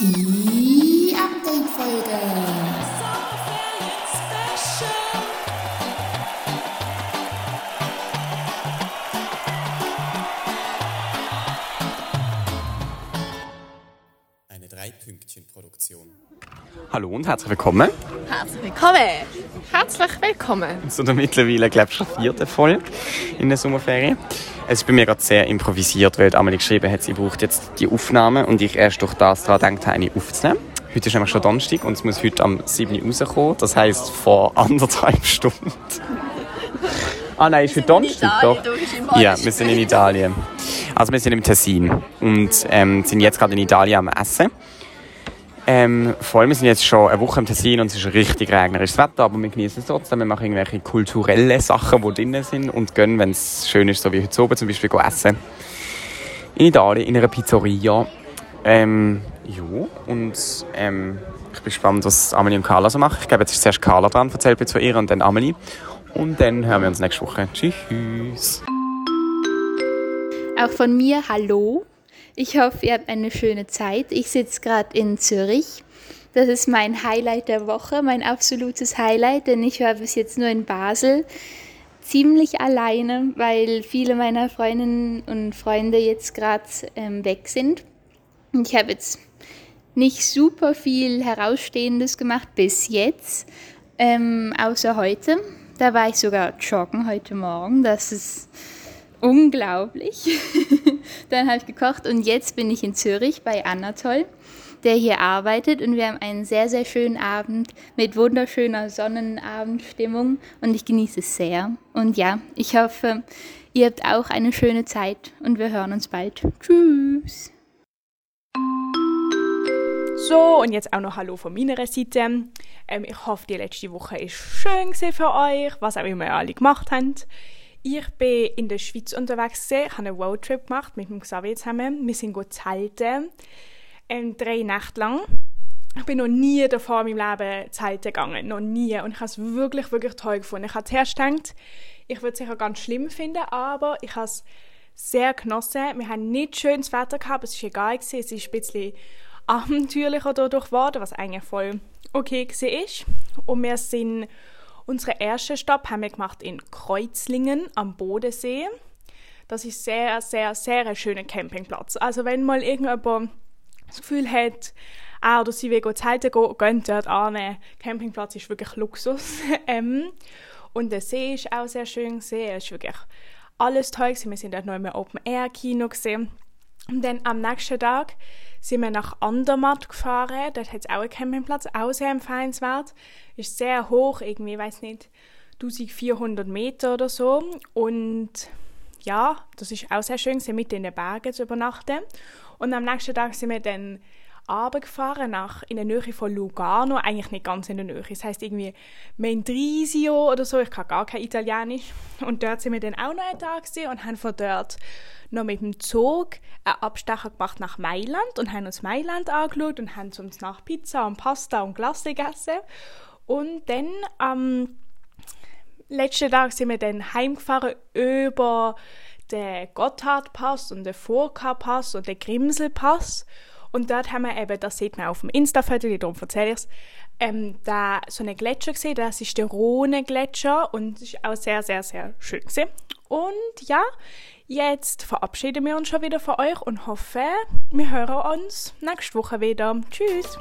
Die Update-Folge. Eine Drei-Pünktchen-Produktion. Hallo und herzlich willkommen Herzlich willkommen. Herzlich willkommen. zu der mittlerweile, glaube ich, schon vierten Folge in der Sommerferien. Es ist bei mir gerade sehr improvisiert, weil Amelie geschrieben hat, sie braucht jetzt die Aufnahme und ich erst durch das daran gedacht habe, eine aufzunehmen. Heute ist nämlich schon Donnerstag und es muss heute am 7. Uhr rauskommen, das heisst vor anderthalb Stunden. ah nein, ist heute Donnerstag, doch. Ja, wir sind in Italien. Also wir sind im Tessin und ähm, sind jetzt gerade in Italien am Essen. Ähm, vor allem, wir sind jetzt schon eine Woche im Tessin und es ist richtig regnerisches Wetter, aber wir genießen es trotzdem. Wir machen irgendwelche kulturellen Sachen, die drin sind und gehen, wenn es schön ist, so wie heute oben zum Beispiel, essen. In Italien, in einer Pizzeria. Ähm, ja, und ähm, ich bin gespannt, was Amelie und Carla so machen. Ich glaube, jetzt ist zuerst Carla dran, erzählt mir von ihr und dann Amelie. Und dann hören wir uns nächste Woche. Tschüss. Auch von mir Hallo. Ich hoffe, ihr habt eine schöne Zeit. Ich sitze gerade in Zürich. Das ist mein Highlight der Woche, mein absolutes Highlight, denn ich war bis jetzt nur in Basel ziemlich alleine, weil viele meiner Freundinnen und Freunde jetzt gerade ähm, weg sind. Und ich habe jetzt nicht super viel Herausstehendes gemacht bis jetzt, ähm, außer heute. Da war ich sogar joggen heute Morgen. Das ist unglaublich. Dann habe ich gekocht und jetzt bin ich in Zürich bei Anatol, der hier arbeitet und wir haben einen sehr, sehr schönen Abend mit wunderschöner Sonnenabendstimmung und ich genieße es sehr. Und ja, ich hoffe, ihr habt auch eine schöne Zeit und wir hören uns bald. Tschüss! So, und jetzt auch noch Hallo von meiner Seite. Ähm, ich hoffe, die letzte Woche war schön für euch, was auch immer ihr alle gemacht habt. Ich bin in der Schweiz unterwegs, gewesen, habe einen Roadtrip gemacht mit dem Xavier zusammen. Wir sind gut zelten, ähm, drei Nächte lang. Ich bin noch nie davor in meinem Leben zelten gegangen, noch nie. Und ich habe es wirklich, wirklich toll gefunden. Ich habe zuerst gedacht, ich würde es sicher ganz schlimm finden, aber ich habe es sehr genossen. Wir haben nicht schönes Wetter gehabt, es war egal, es ist ein bisschen abenteuerlicher dadurch geworden, was eigentlich voll okay war. Und wir sind, unseren ersten Stopp haben wir gemacht in Kreuzlingen am Bodensee. Das ist sehr, sehr, sehr ein schöner Campingplatz. Also wenn mal irgendjemand das Gefühl hat, er oder sie will zelten gehen, gehen dort an. Campingplatz ist wirklich Luxus. ähm, und der See ist auch sehr schön. Es ist wirklich alles toll. Wir sind dort noch im Open-Air-Kino gesehen. Und dann am nächsten Tag sind wir nach Andermatt gefahren. Dort hat es auch einen Campingplatz, auch sehr empfehlenswert. Ist sehr hoch, irgendwie, weiß nicht, 1400 Meter oder so. Und ja, das ist auch sehr schön, gewesen, mitten in den Bergen zu übernachten. Und am nächsten Tag sind wir dann runtergefahren nach in der Nähe von Lugano, eigentlich nicht ganz in der Nähe, das heißt irgendwie Mendrisio oder so, ich kann gar kein Italienisch. Und dort sind wir dann auch noch einen Tag und haben von dort noch mit dem Zug einen Abstecher gemacht nach Mailand und haben uns Mailand angeschaut und haben uns nach Pizza und Pasta und Glasse gegessen. Und dann am letzten Tag sind wir dann heimgefahren über den Gotthardpass und den Furka-Pass und den Grimselpass. Und dort haben wir eben, das sieht man auf dem Insta-Foto, darum erzähle ich es, ähm, da so einen Gletscher gesehen, das ist der Rhone-Gletscher und ist auch sehr, sehr, sehr schön gesehen. Und ja, jetzt verabschieden wir uns schon wieder von euch und hoffe, wir hören uns nächste Woche wieder. Tschüss!